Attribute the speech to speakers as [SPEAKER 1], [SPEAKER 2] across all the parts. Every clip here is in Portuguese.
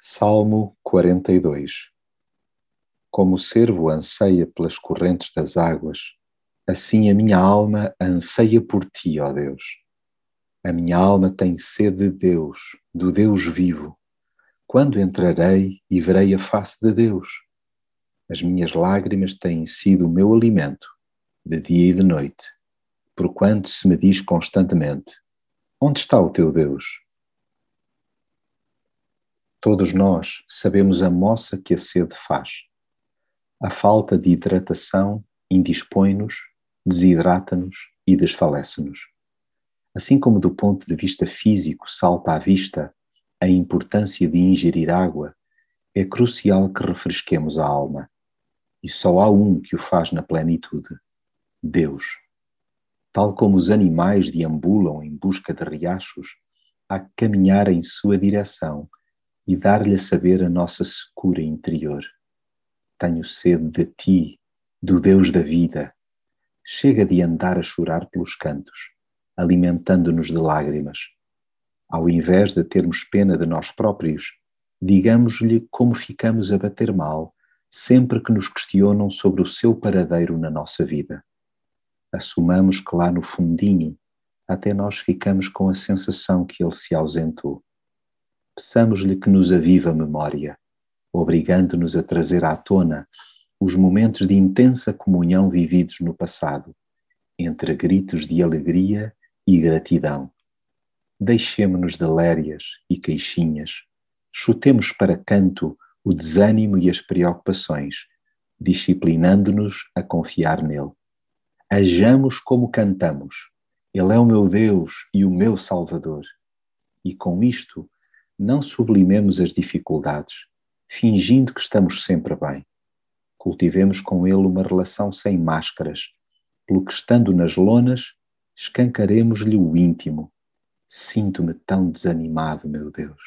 [SPEAKER 1] Salmo 42 Como o cervo anseia pelas correntes das águas, assim a minha alma anseia por ti, ó Deus. A minha alma tem sede de Deus, do Deus vivo. Quando entrarei e verei a face de Deus? As minhas lágrimas têm sido o meu alimento, de dia e de noite, porquanto se me diz constantemente: Onde está o teu Deus? Todos nós sabemos a moça que a sede faz. A falta de hidratação indispõe-nos, desidrata-nos e desfalece-nos. Assim como do ponto de vista físico salta à vista a importância de ingerir água, é crucial que refresquemos a alma. E só há um que o faz na plenitude: Deus. Tal como os animais deambulam em busca de riachos, a caminhar em sua direção e dar-lhe a saber a nossa secura interior. Tenho sede de ti, do Deus da vida. Chega de andar a chorar pelos cantos, alimentando-nos de lágrimas. Ao invés de termos pena de nós próprios, digamos-lhe como ficamos a bater mal sempre que nos questionam sobre o seu paradeiro na nossa vida. Assumamos que lá no fundinho, até nós ficamos com a sensação que ele se ausentou peçamos-lhe que nos aviva a memória, obrigando-nos a trazer à tona os momentos de intensa comunhão vividos no passado, entre gritos de alegria e gratidão. Deixemo-nos de lérias e queixinhas, chutemos para canto o desânimo e as preocupações, disciplinando-nos a confiar nele. Hajamos como cantamos. Ele é o meu Deus e o meu Salvador. E com isto, não sublimemos as dificuldades, fingindo que estamos sempre bem. Cultivemos com ele uma relação sem máscaras, pelo que, estando nas lonas, escancaremos-lhe o íntimo. Sinto-me tão desanimado, meu Deus.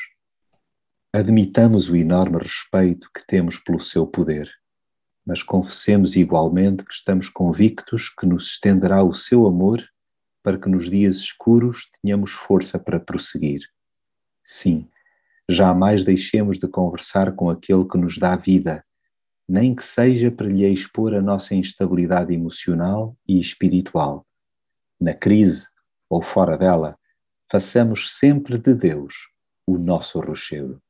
[SPEAKER 1] Admitamos o enorme respeito que temos pelo seu poder, mas confessemos igualmente que estamos convictos que nos estenderá o seu amor para que nos dias escuros tenhamos força para prosseguir. Sim, Jamais deixemos de conversar com aquele que nos dá vida, nem que seja para lhe expor a nossa instabilidade emocional e espiritual. Na crise ou fora dela, façamos sempre de Deus o nosso rochedo.